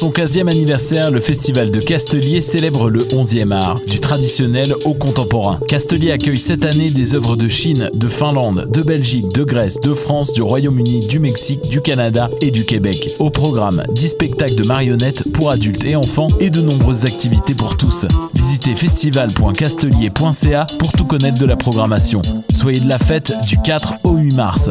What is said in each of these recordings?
son 15e anniversaire, le festival de Castelier célèbre le 11e art, du traditionnel au contemporain. Castelier accueille cette année des œuvres de Chine, de Finlande, de Belgique, de Grèce, de France, du Royaume-Uni, du Mexique, du Canada et du Québec. Au programme, 10 spectacles de marionnettes pour adultes et enfants et de nombreuses activités pour tous. Visitez festival.castelier.ca pour tout connaître de la programmation. Soyez de la fête du 4 au 8 mars.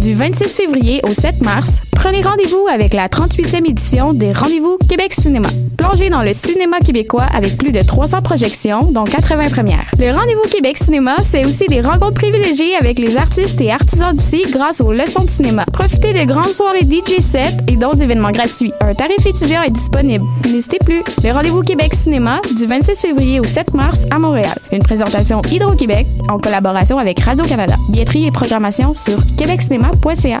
Du 26 février au 7 mars, prenez rendez-vous avec la 38e édition des Rendez-vous Québec Cinéma. Plongez dans le cinéma québécois avec plus de 300 projections, dont 80 premières. Le Rendez-vous Québec Cinéma, c'est aussi des rencontres privilégiées avec les artistes et artisans d'ici grâce aux leçons de cinéma. Profitez de grandes soirées DJ set et d'autres événements gratuits. Un tarif étudiant est disponible. N'hésitez plus. Le Rendez-vous Québec Cinéma, du 26 février au 7 mars à Montréal. Une présentation Hydro-Québec en collaboration avec Radio-Canada. Billetterie et programmation sur québeccinéma.ca.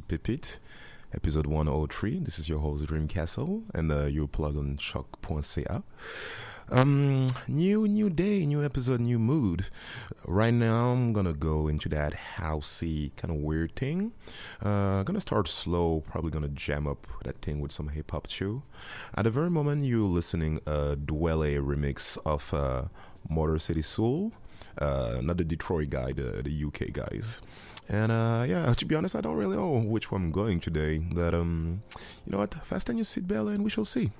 Petite Pépite, episode 103. This is your host, Dream Castle, and uh, you plug on choq.ca. Um, new, new day, new episode, new mood. Right now, I'm gonna go into that housey kind of weird thing. Uh, gonna start slow, probably gonna jam up that thing with some hip hop too. At the very moment, you're listening a Dwelle remix of uh, Motor City Soul uh, not the Detroit guy, the, the UK guys. And uh, yeah, to be honest, I don't really know which one I'm going today. But um, you know what? Fasten your seatbelt and we shall see.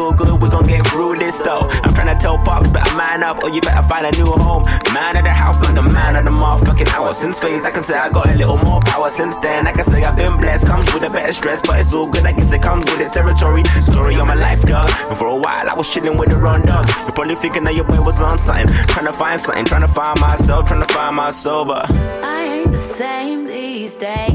All good, we gon' get through this though. I'm trying to tell pops, better man up, or you better find a new home. Man of the house, like the man of the motherfucking hour. Since phase, I can say I got a little more power. Since then, I can say I've been blessed. Comes with a better stress, but it's all good. I guess it comes with the territory. Story of my life, dog. And for a while, I was chilling with the run dogs. You're probably thinking that your boy was on something. Trying to find something, trying to find myself, trying to find my sober. I ain't the same these days.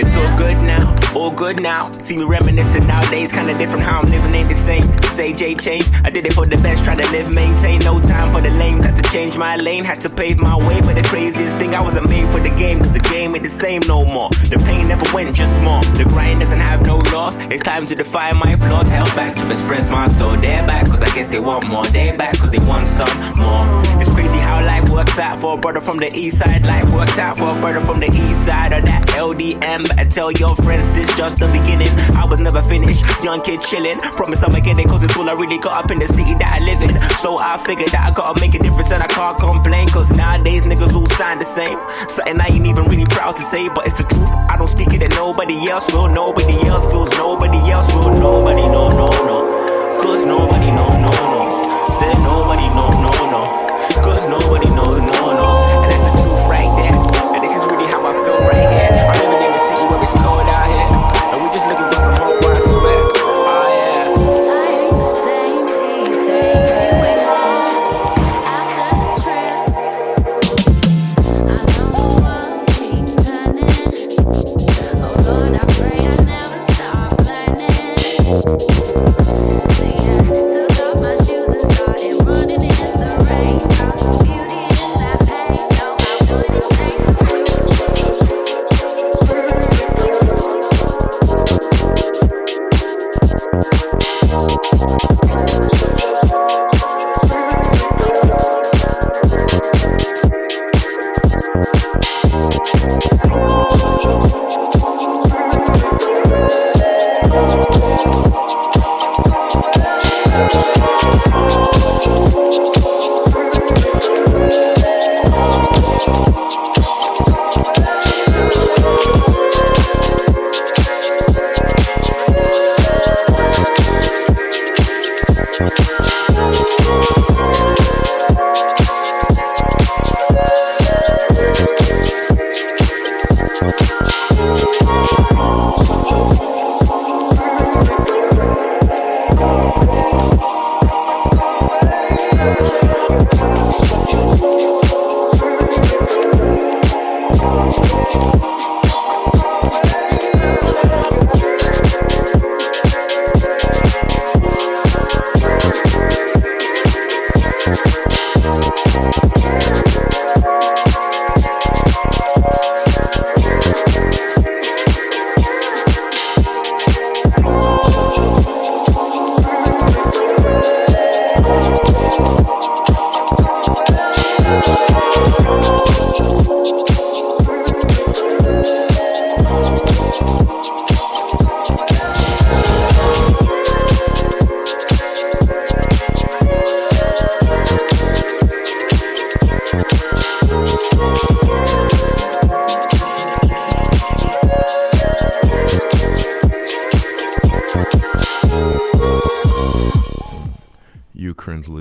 It's all good now, all good now. See me reminiscing nowadays, kinda different how I'm living ain't the same. This AJ change, I did it for the best, try to live, maintain. No time for the lames, had to change my lane, had to pave my way. But the craziest thing, I wasn't made for the game, cause the game ain't the same no more. The pain never went, just more. The grind doesn't have no loss, it's time to define my flaws. Held back to express my soul, they're back, cause I guess they want more. They're back, cause they want some more. It's crazy how life works out for a brother from the east side. Life works out for a brother from the east side of that LDM. Better tell your friends this just the beginning. I was never finished, young kid chilling. Promise I'ma get it, cause it's all I really got up in the city that I live in. So I figured that I gotta make a difference and I can't complain. Cause nowadays niggas all sound the same. Something I ain't even really proud to say, but it's the truth. I don't speak it and nobody else will. Nobody else feels, nobody else will. Nobody, no, no, no. Cause nobody, no,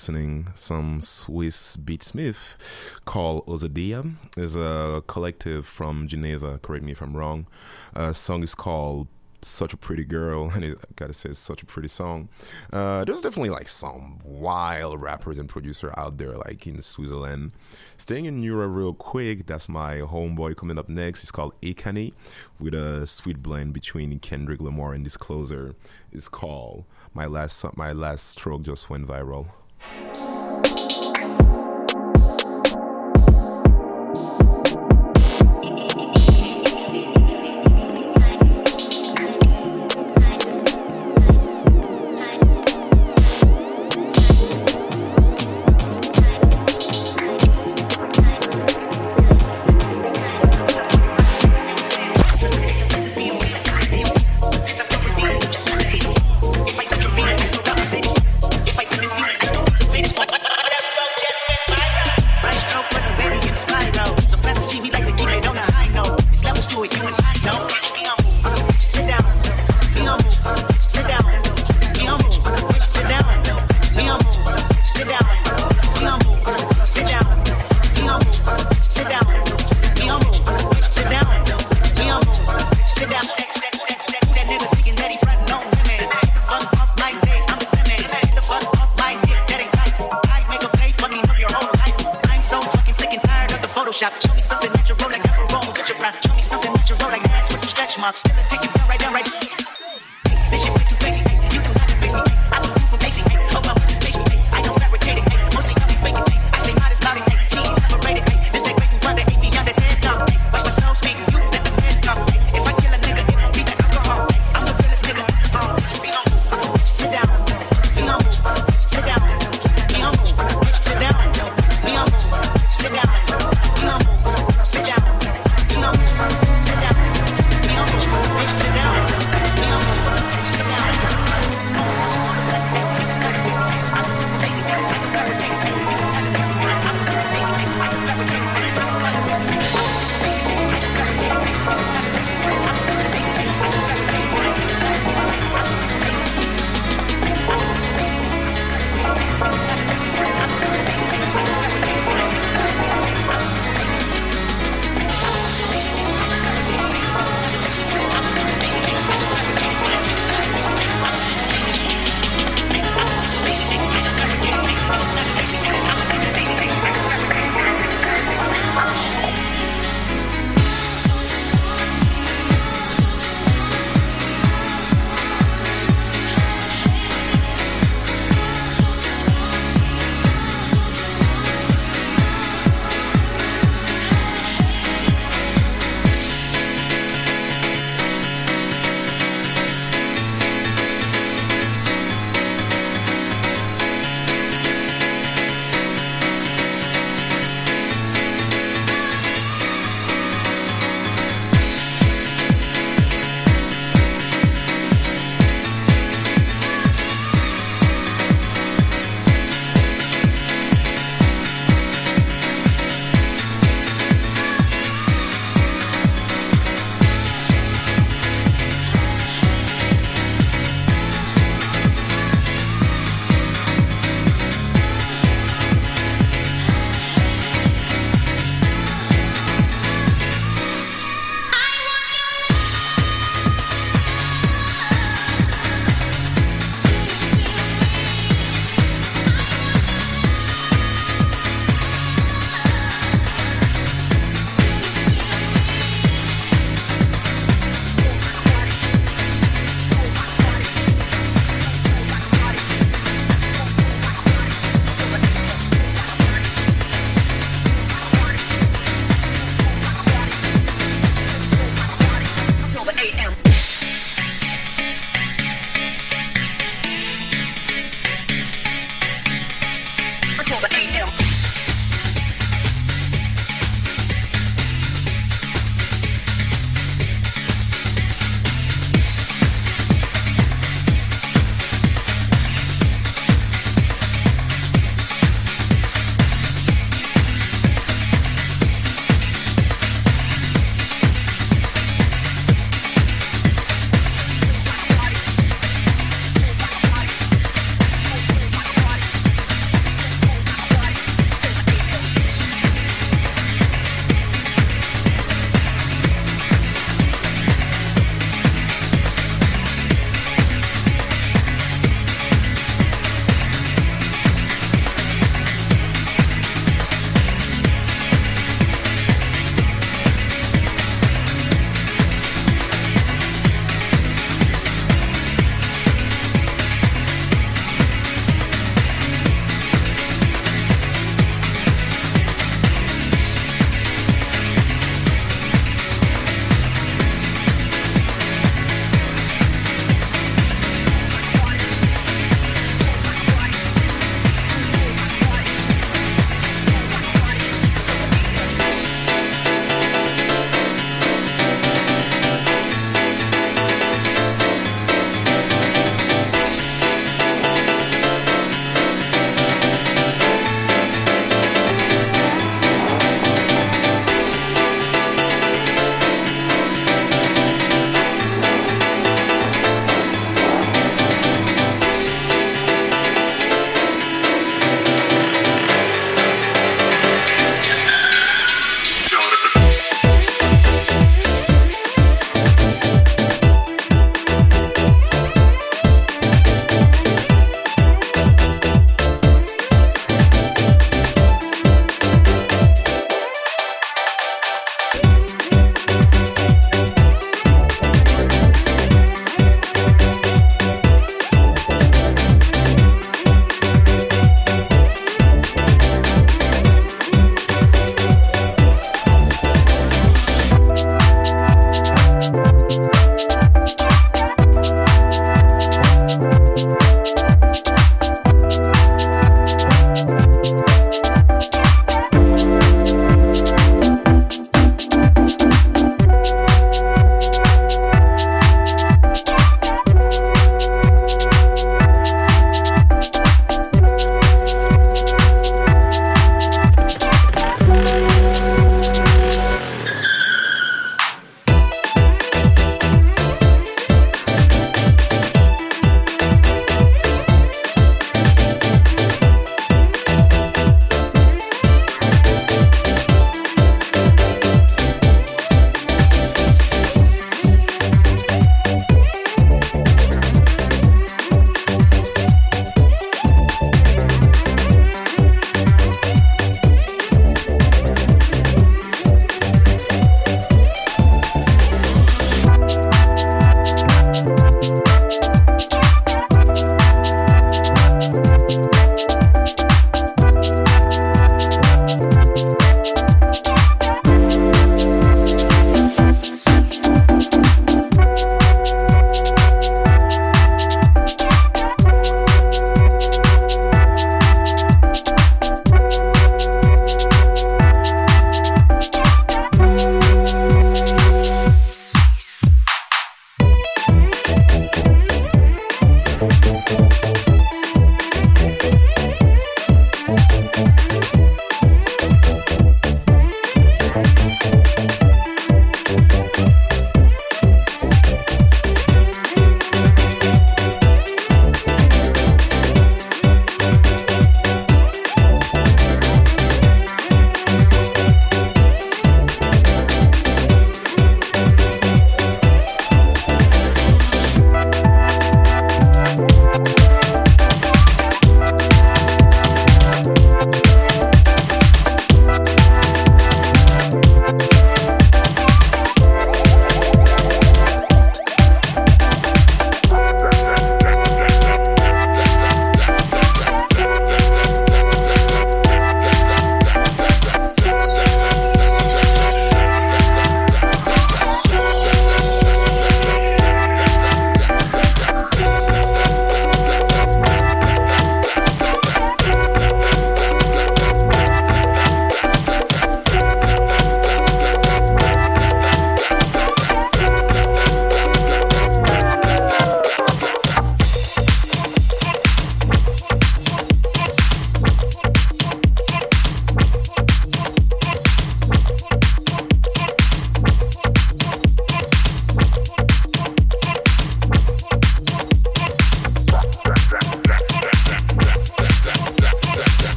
listening some Swiss beatsmith called Ozadia. is a collective from Geneva. Correct me if I'm wrong. A song is called such a pretty girl and it, I gotta say it's such a pretty song uh, there's definitely like some wild rappers and producer out there like in Switzerland staying in Europe real quick that's my homeboy coming up next it's called Ekani, with a sweet blend between Kendrick Lamar and Disclosure it's called my last my last stroke just went viral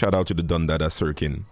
shout out to the Dundada Sirkin.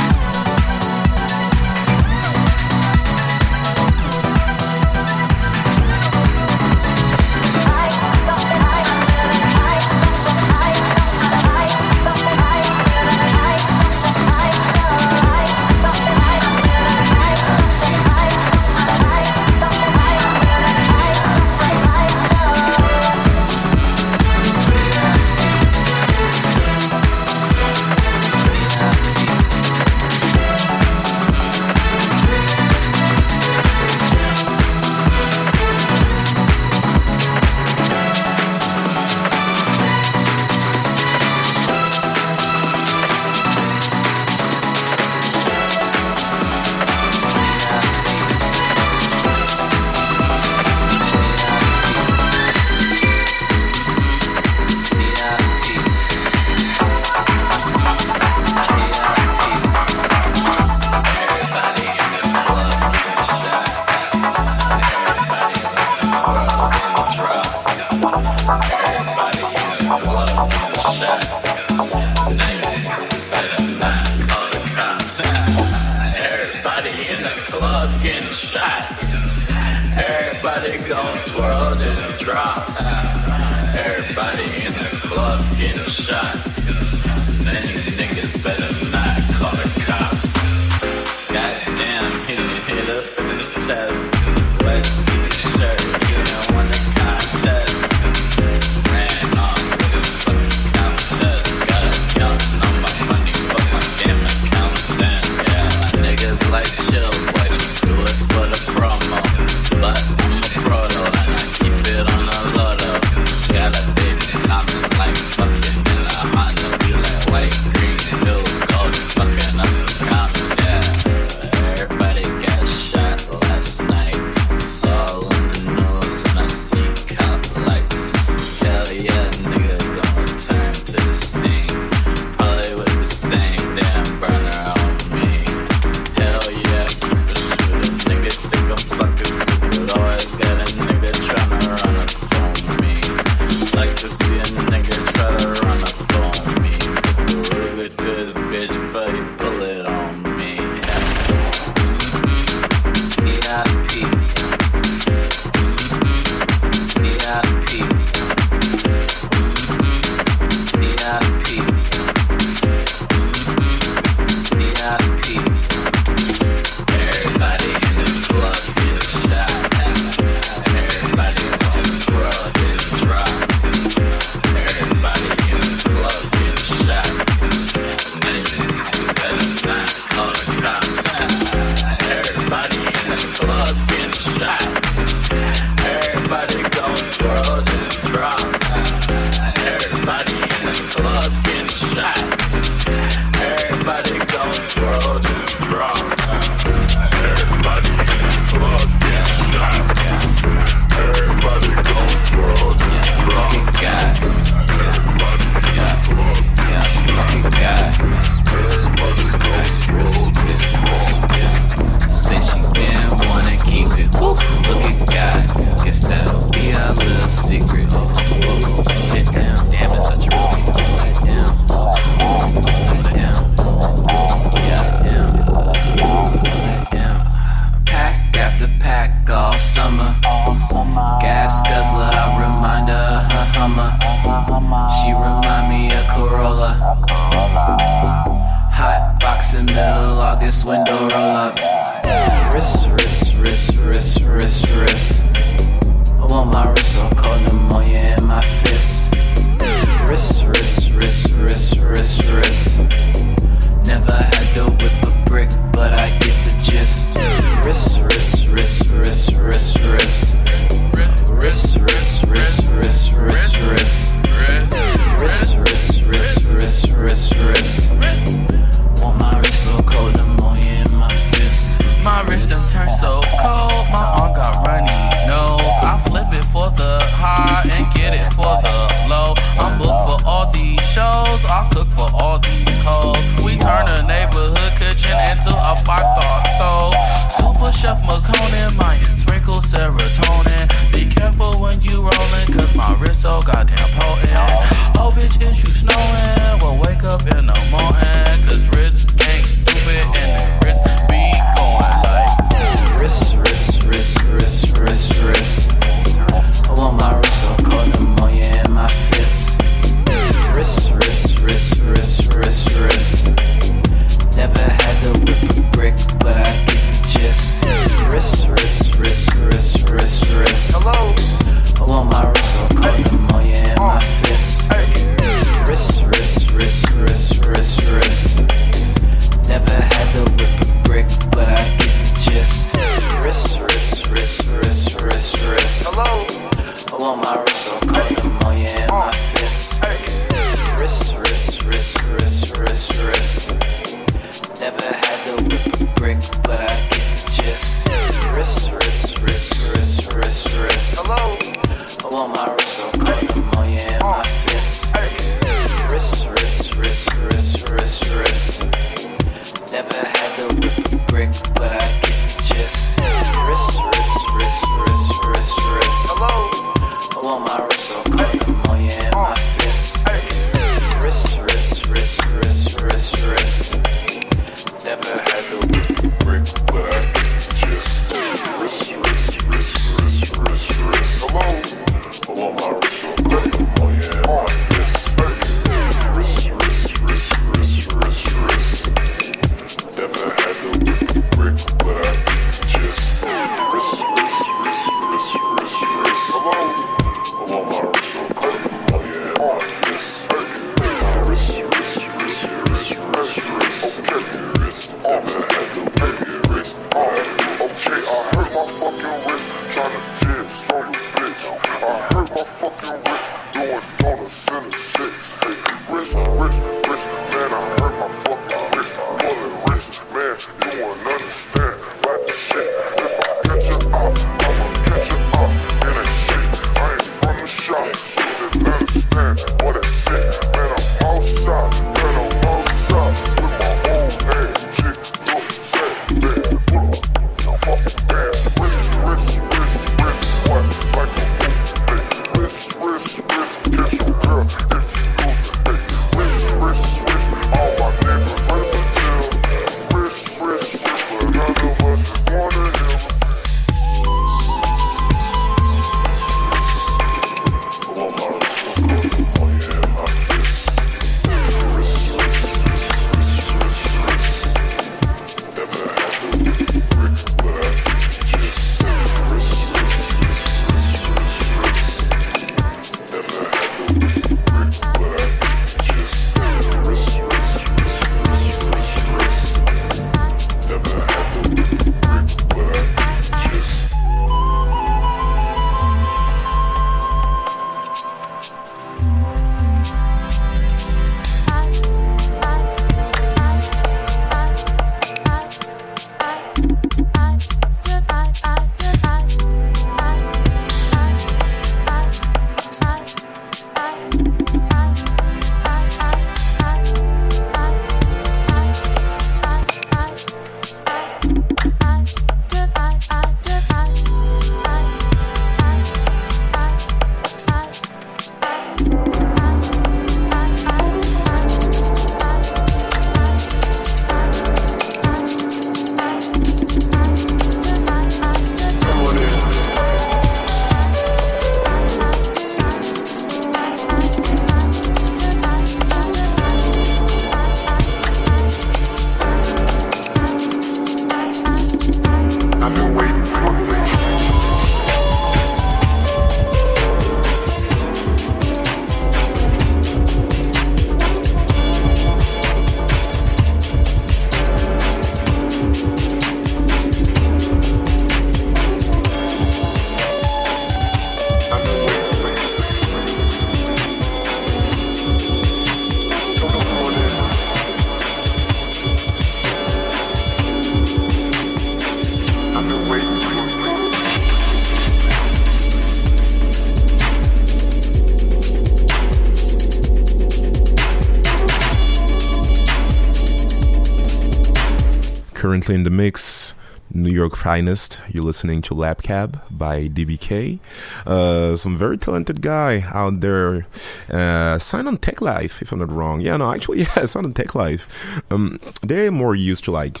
Currently in the mix, New York finest. You're listening to Lab Cab by DBK. Uh, some very talented guy out there. Uh, signed on Teklife, if I'm not wrong. Yeah, no, actually, yeah, signed on Teklife. Um, they're more used to like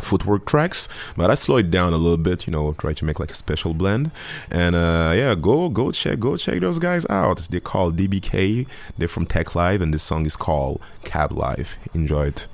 footwork tracks but i slow it down a little bit you know try to make like a special blend and uh yeah go go check go check those guys out they're called dbk they're from teklife and this song is called cab live enjoy it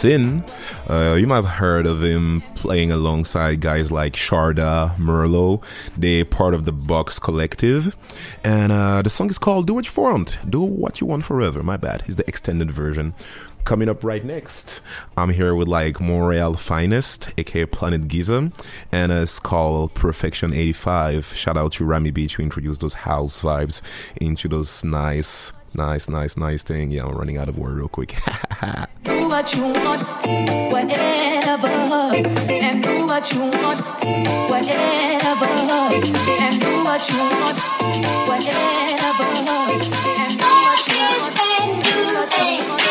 Thin. Uh, you might have heard of him playing alongside guys like Sharda, Merlo. They're part of the Box Collective. And uh, the song is called Do What You Want. Do What You Want Forever. My bad. It's the extended version. Coming up right next, I'm here with like Montreal Finest, aka Planet Giza, and it's called Perfection 85. Shout out to Rami Beach who introduced those house vibes into those nice, nice, nice, nice thing. Yeah, I'm running out of word real quick. What you want, whatever, and do what you want, whatever, and do what you want, whatever, and do what you want, do what you want.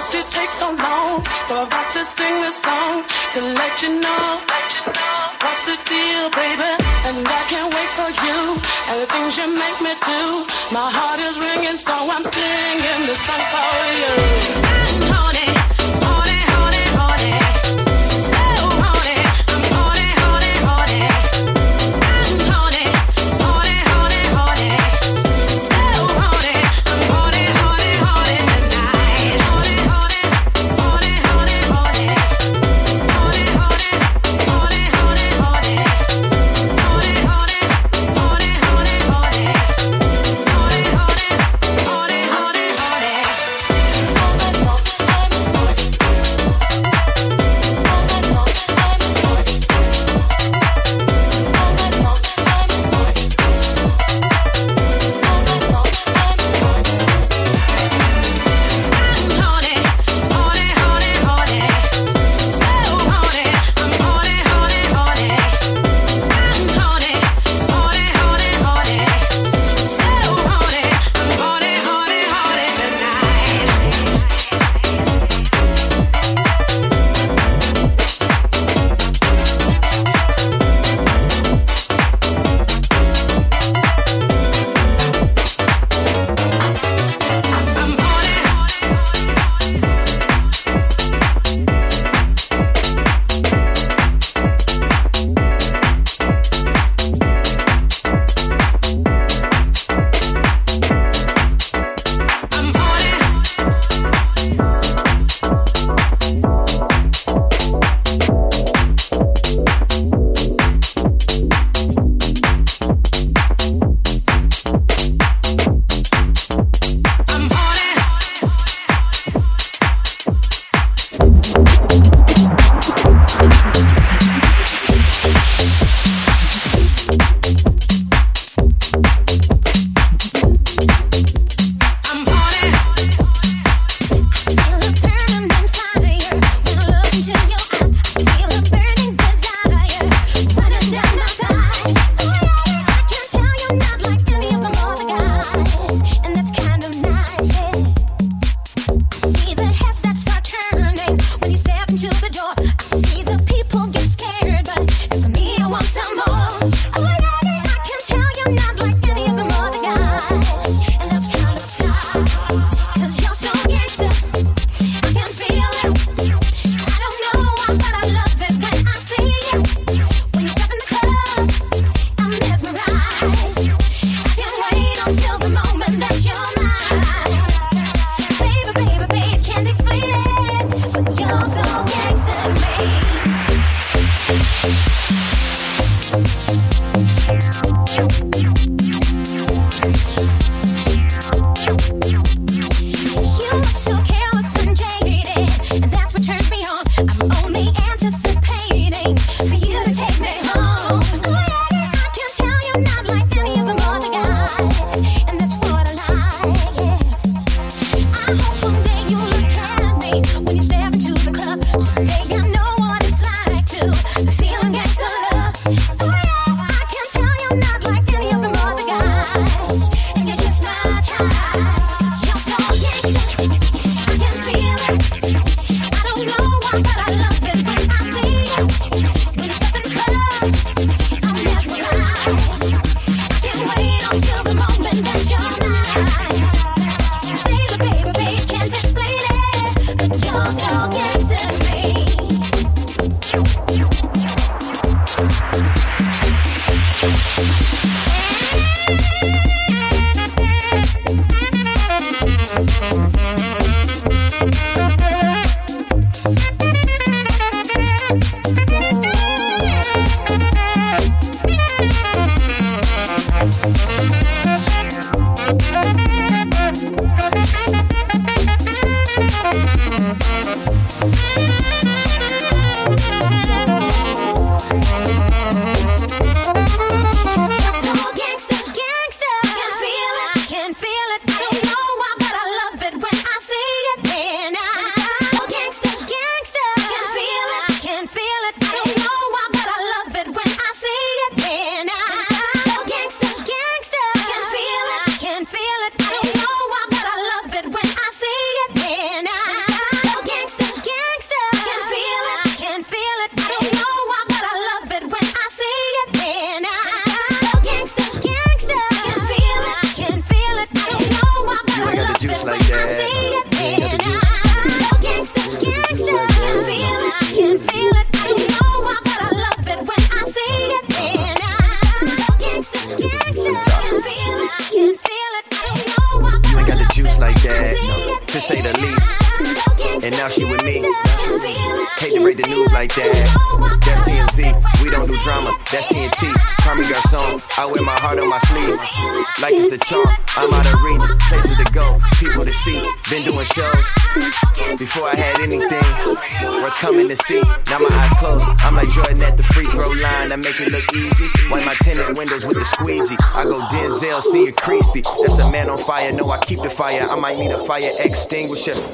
supposed to take so long. So I've got to sing this song to let you know, let you know what's the deal, baby. And I can't wait for you and the things you make me do. My heart is ringing, so I'm singing this song for you. And honey.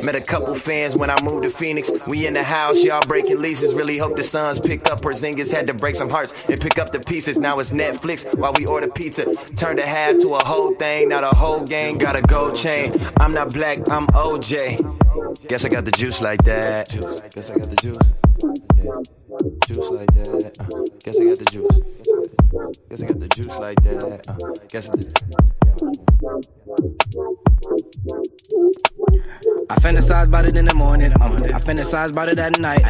Met a couple fans when I moved to Phoenix. We in the house, y'all breaking leases. Really hope the Suns pick up. Porzingis had to break some hearts and pick up the pieces. Now it's Netflix while we order pizza. Turned a half to a whole thing. Now the whole gang got a gold chain. I'm not black, I'm OJ. Guess I got the juice like that. About it at night.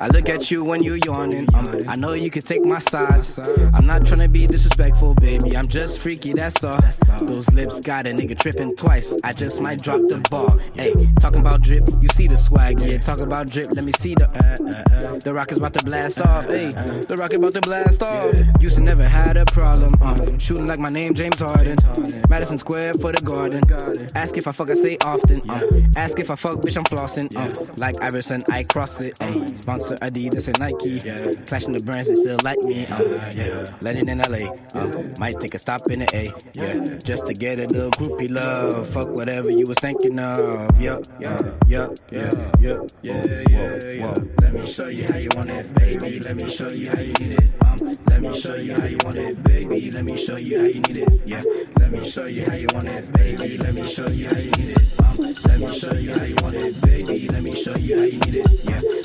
I look at you when you yawning. Um, I know you can take my size. I'm not trying to be disrespectful, baby. I'm just freaky, that's all. Those lips got a nigga tripping twice. I just might drop the ball. Hey, talking about drip, you see the swag. Yeah, talk about drip. Let me see the. The rocket's about to blast off. Hey, the rocket about to blast off. Used to never had a problem. Um, shooting like my name James Harden. Madison Square for the garden. Ask if I fuck, I say often. Um, ask if I fuck, bitch, I'm flossing. Um, like Iverson, I cross it. Um, sponsor Adidas and Nike. Clashing the brands that still like me. Um, yeah. In LA. Um, might take a stop in the A. Yeah. Just to get a little groupie love. Fuck whatever you was thinking of. Yup. Yup. Yup. Yup. Yup. Yeah. Yeah. Yeah. Let me show you how you want it, baby. Let me show you how you need it. Um, let me show you how you want it, baby. Let me show you how you need it. Yeah. Let me show you how you want it, baby. Let me show you how you need it. Um, let me show you how you want it, baby. Let me show you how you need it. Yeah.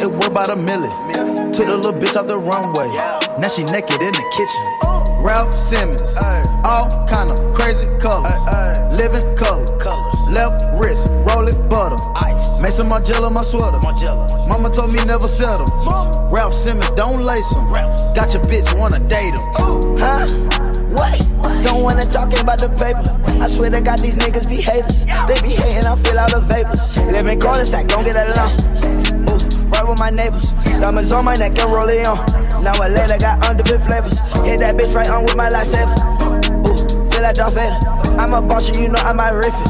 It worth about a million. Took the little bitch out the runway. Now she naked in the kitchen. Raf Simons. All kind of crazy colors. Living color. Left wrist, roll it butter. Ice. Maison Margiela, my sweater. Mama told me never settle. Raf Simons, don't lace him. Got your bitch, wanna date him. Huh? Wait, don't wanna talk about the paper. I swear to God, these niggas be haters. They be hating, I feel all the vapors. Live in cul-de-sac, don't get along. My neighbors. Diamonds on my neck and roll it on. Now I later got underbit flavors. Hit that bitch right on with my lightsaber. Ooh, feel like Darth Vader. I'm a boss, you know I might riff it.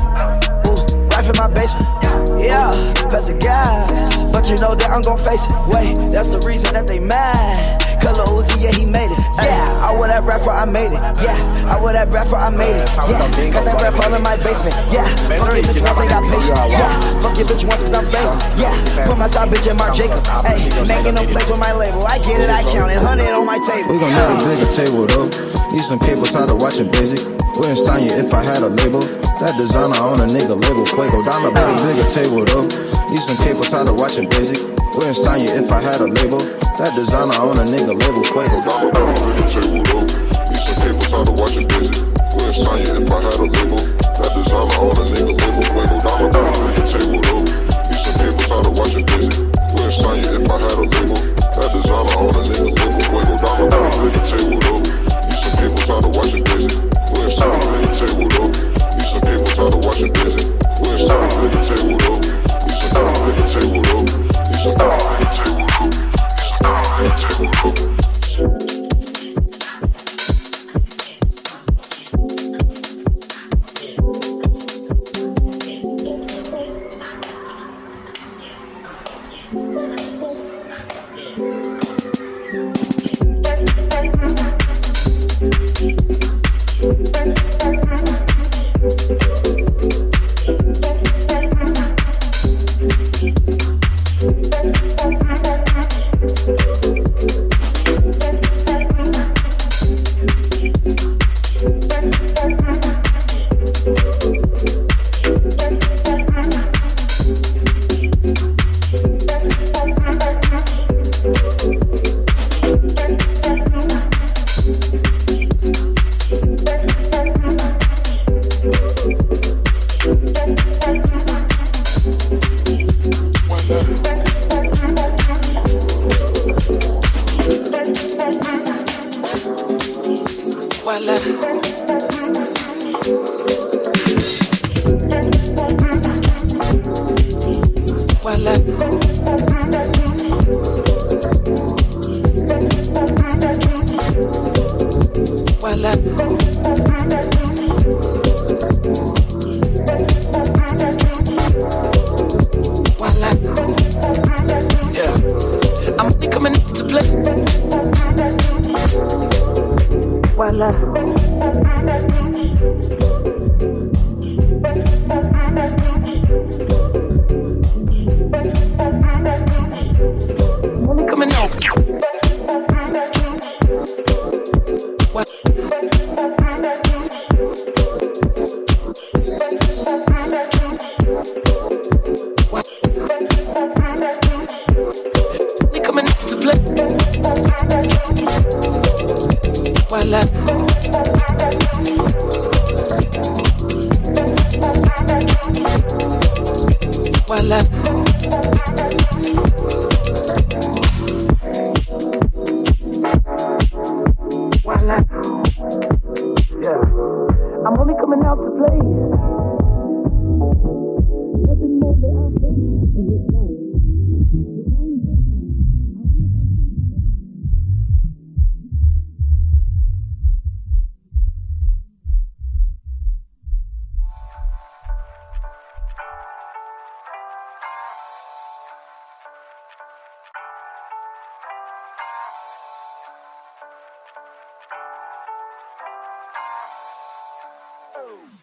Ooh, right from my basement. Yeah, pass the gas. But you know that I'm gon' face it. Wait, that's the reason that they mad. Color Uzi, yeah, he made it. Yeah, I wear that rapper, I made it. Yeah, I wear that rapper, I made it. Yeah, got that rap all in my basement. Yeah, fuck your bitch once, I got patience. Yeah, fuck your bitch once, cause I'm famous. Yeah, put my side bitch in Marc Jacob. Hey, making no place with my label. I get it, I count it. 100 on my table. We gon' need a bigger table though. Need some cables, tired of watching basic. Wouldn't sign you if I had a label. That designer on a nigga label. Fuego down the big bigger table though. Need some cables, tired of watching basic. Wouldn't sign you if I had a label. That designer on a nigga label. Fuego down the bigger table though. Need some cables, tired of watching basic. Wouldn't sign you if I had a label. That designer on a nigga label. Fuego down the bigger table though. Need some cables, tired of watching basic. Wouldn't sign you if I had a label. That designer on a nigga label. Fuego down the bigger table though. Need some cables, tired of watching basic. Wouldn't sign you at the table though. Need of watching basic. Wouldn't sign you at the table though. Need some cables at the table though. Need some cables at the table though. Need some cables at the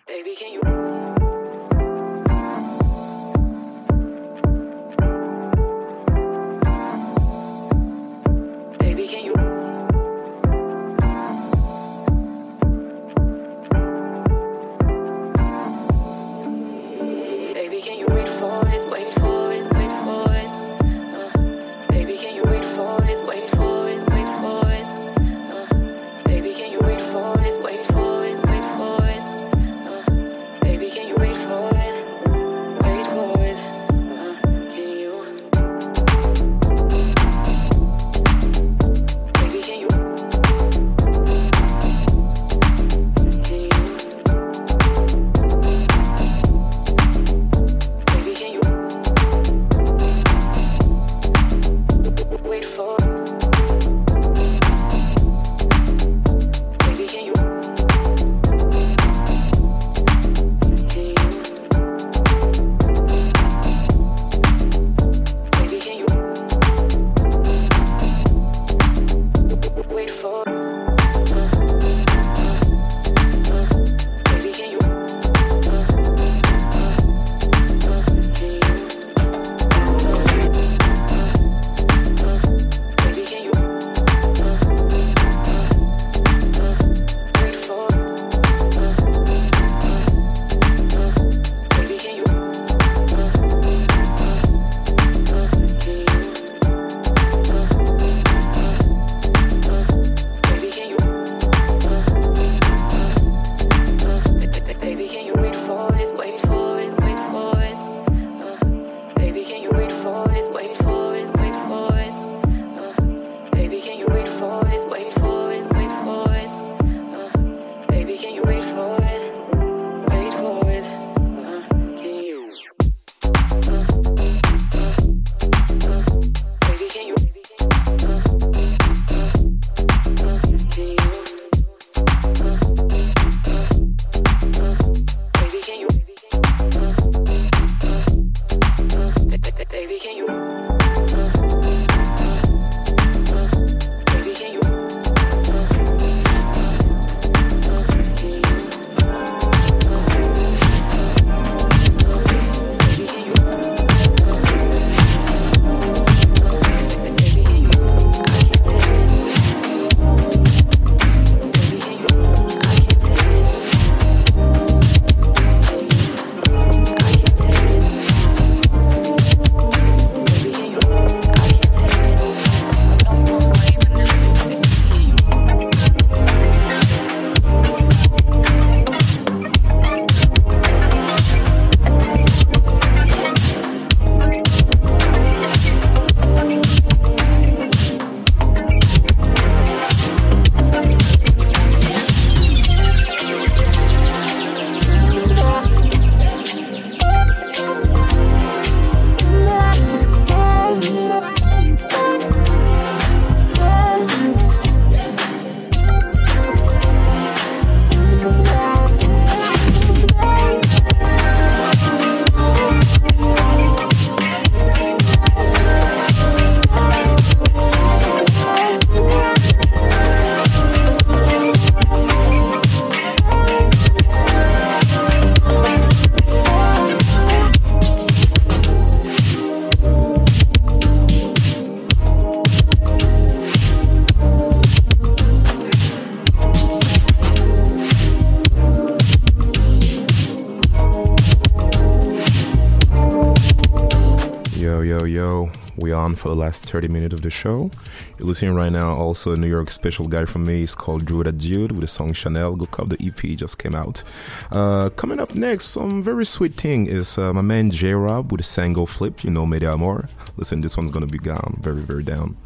Baby, can you? For the last 30 minutes of the show. You're listening right now also a New York special guy from me. It's called Drew Dude with the song Chanel. Go cop the EP just came out. Uh, coming up next, some very sweet thing is uh, my man J Rob with a Sango Flip. You know, Media Amor. Listen, this one's gonna be down. Very, very down.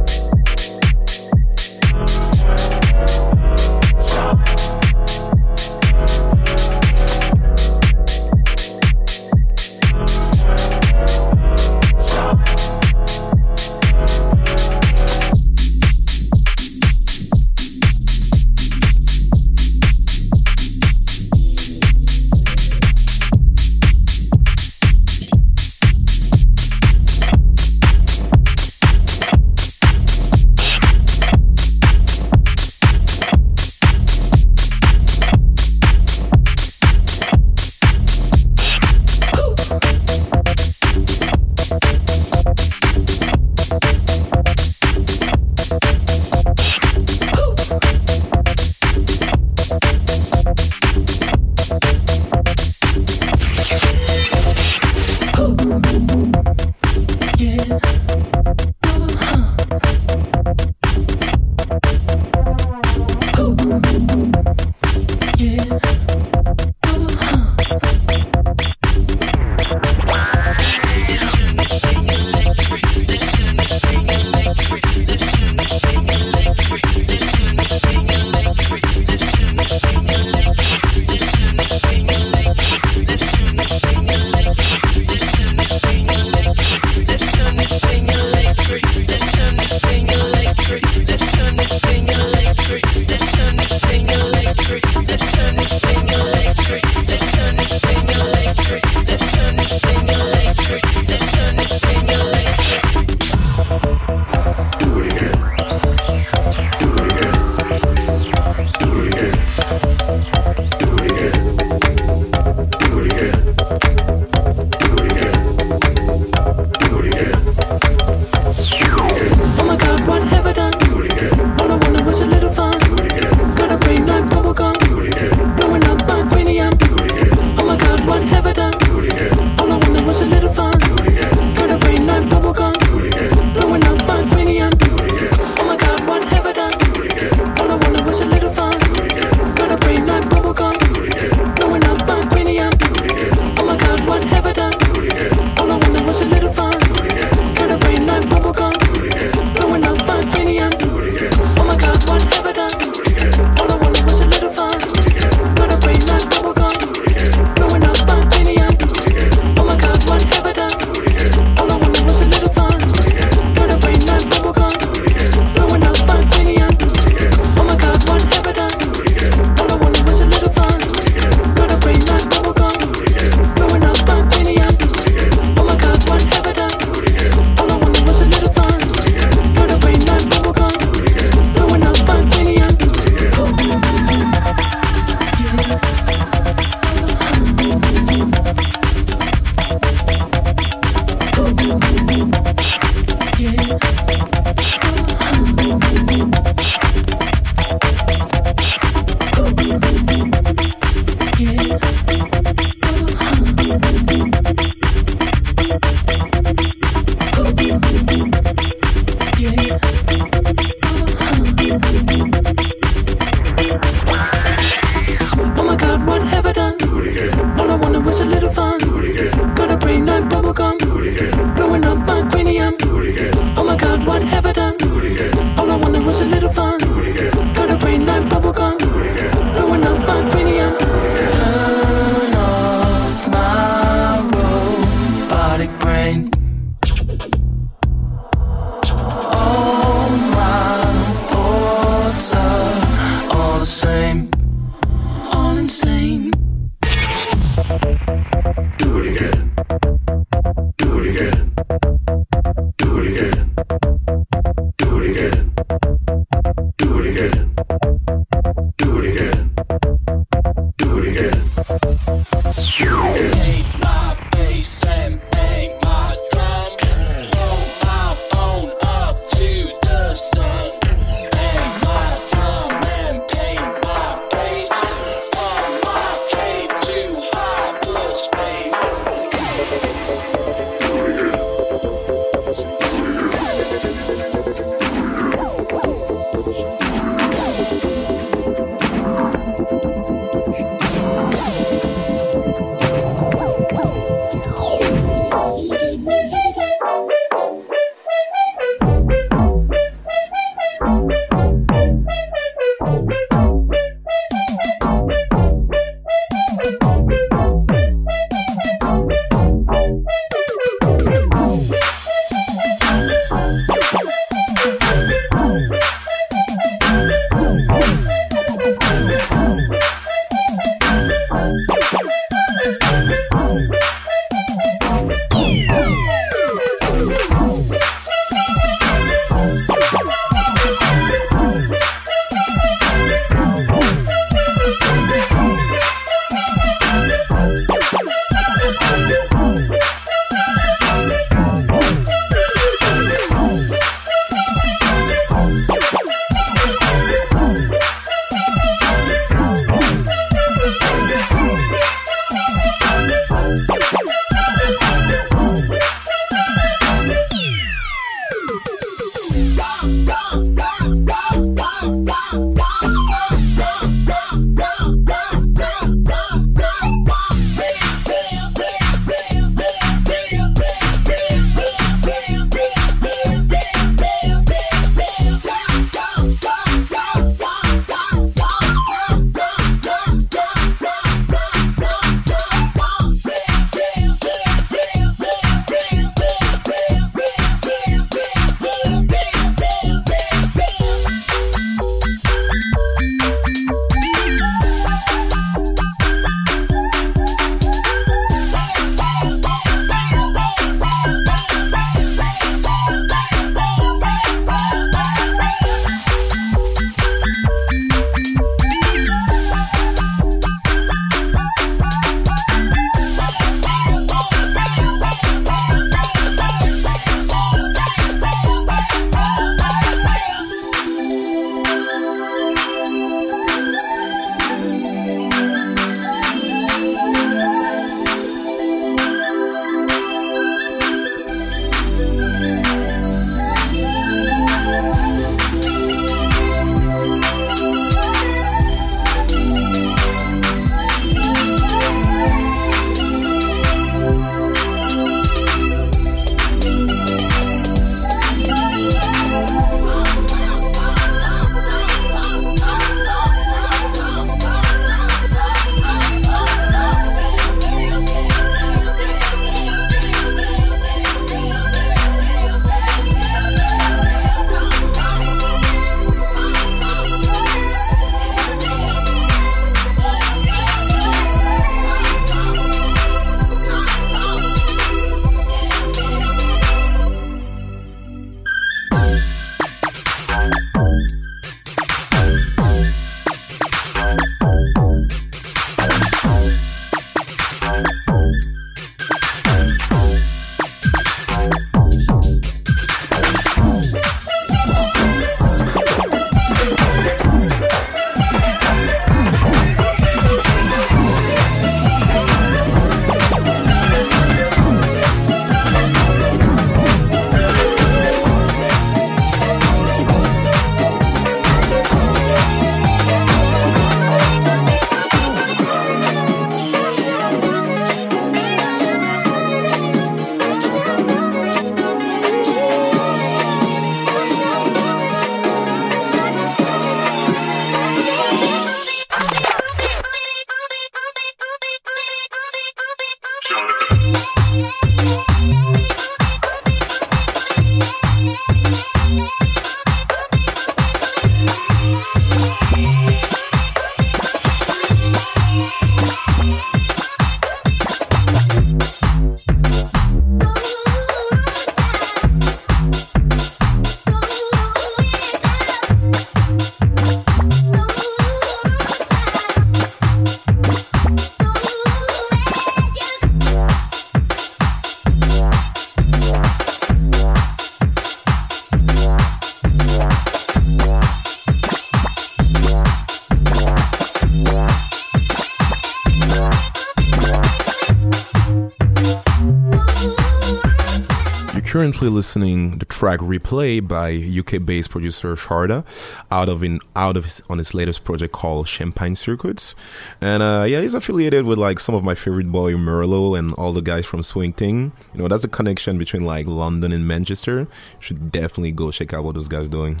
Currently listening the track "Replay" by UK-based producer Sharda, out of in out of his, on his latest project called Champagne Circuits, and uh, yeah, he's affiliated with like some of my favorite boy Murlo and all the guys from Swing Ting. You know, that's a connection between like London and Manchester. You should definitely go check out what those guys doing.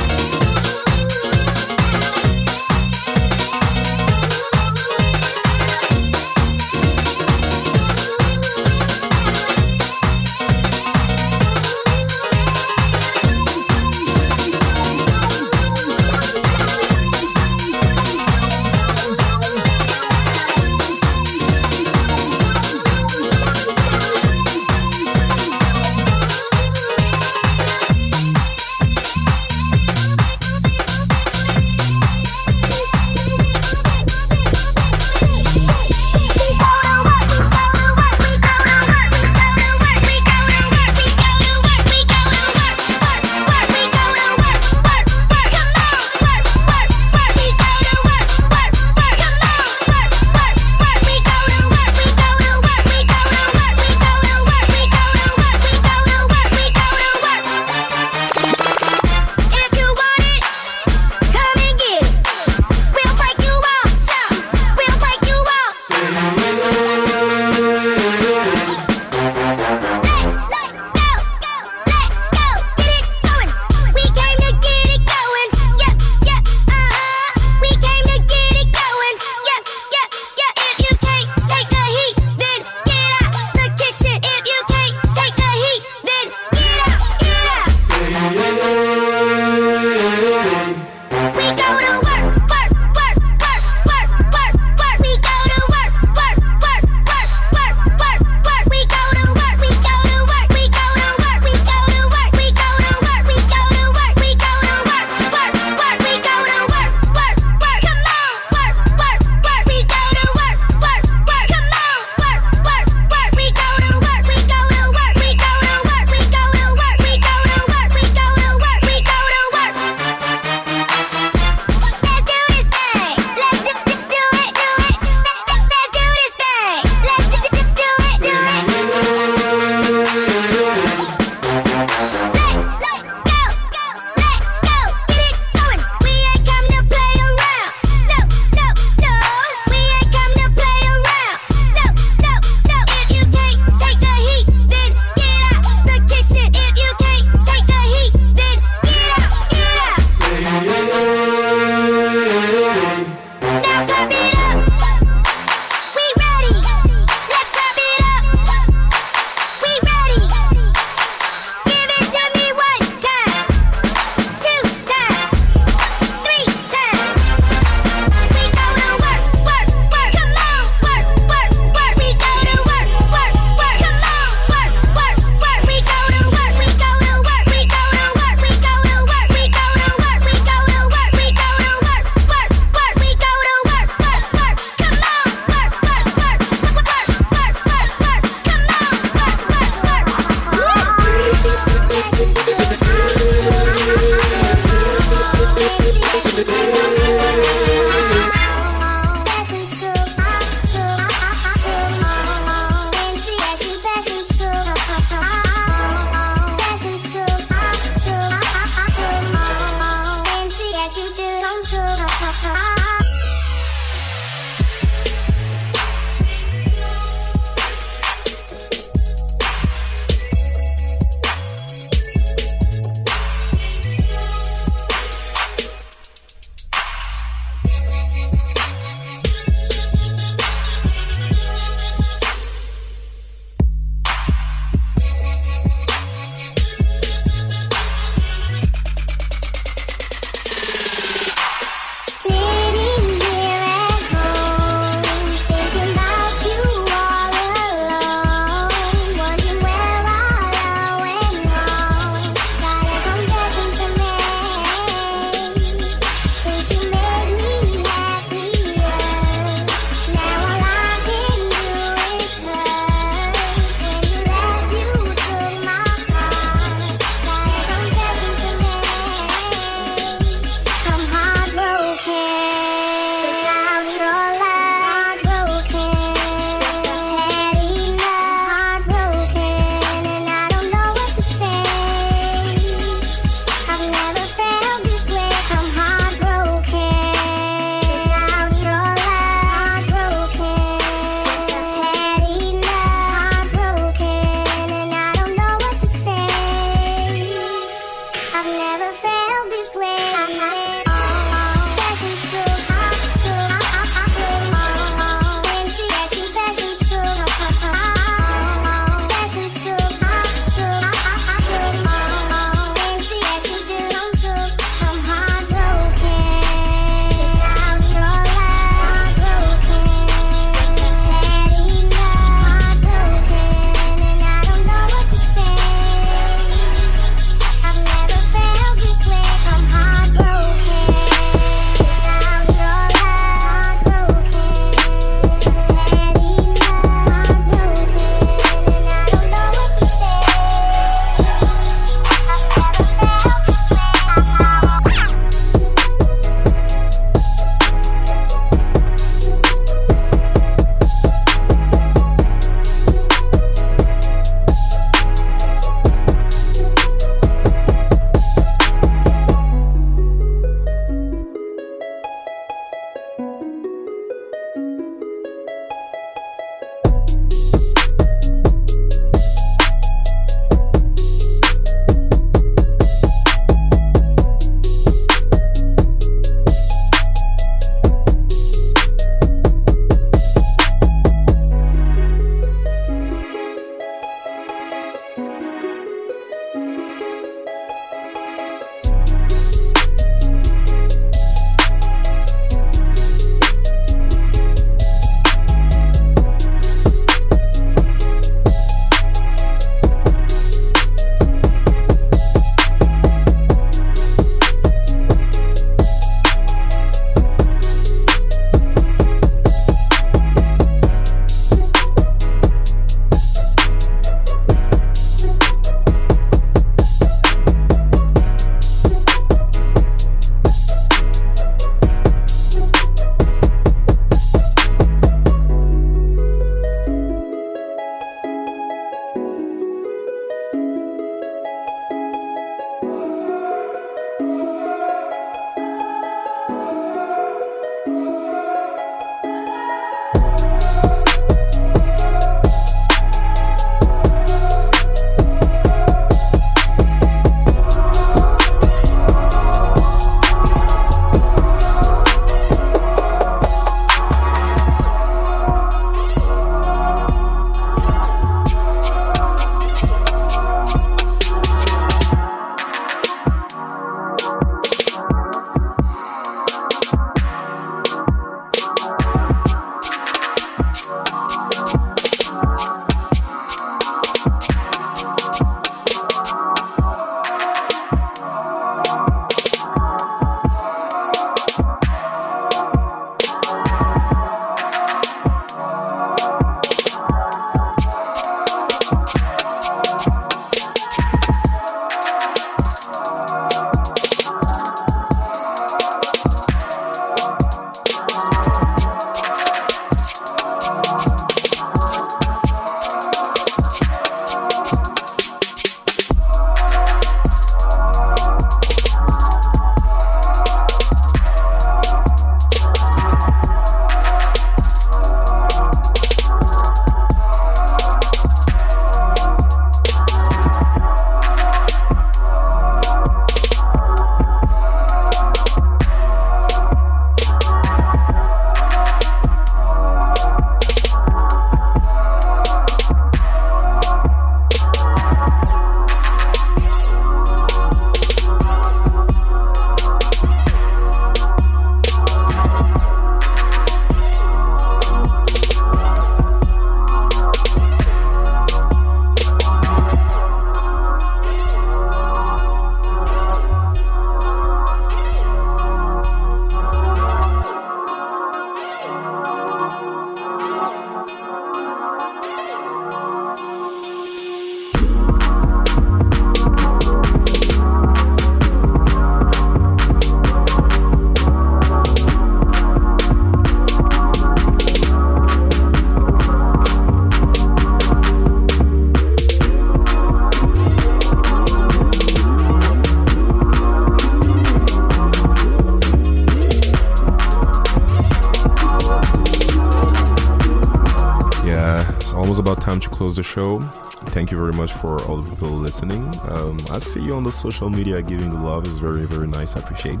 For all the people listening. Um, I see you on the social media giving the love is very very nice. I appreciate.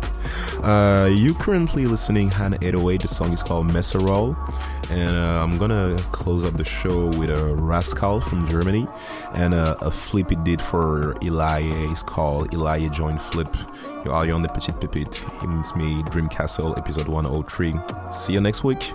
Uh, you currently listening Hannah 808. The song is called Messerol, and uh, I'm gonna close up the show with a Rascal from Germany and a flip he did for Elia. It's called Elia Joint Flip. You are on the Petit Pipit. It's me, Dream Castle, episode 103. See you next week.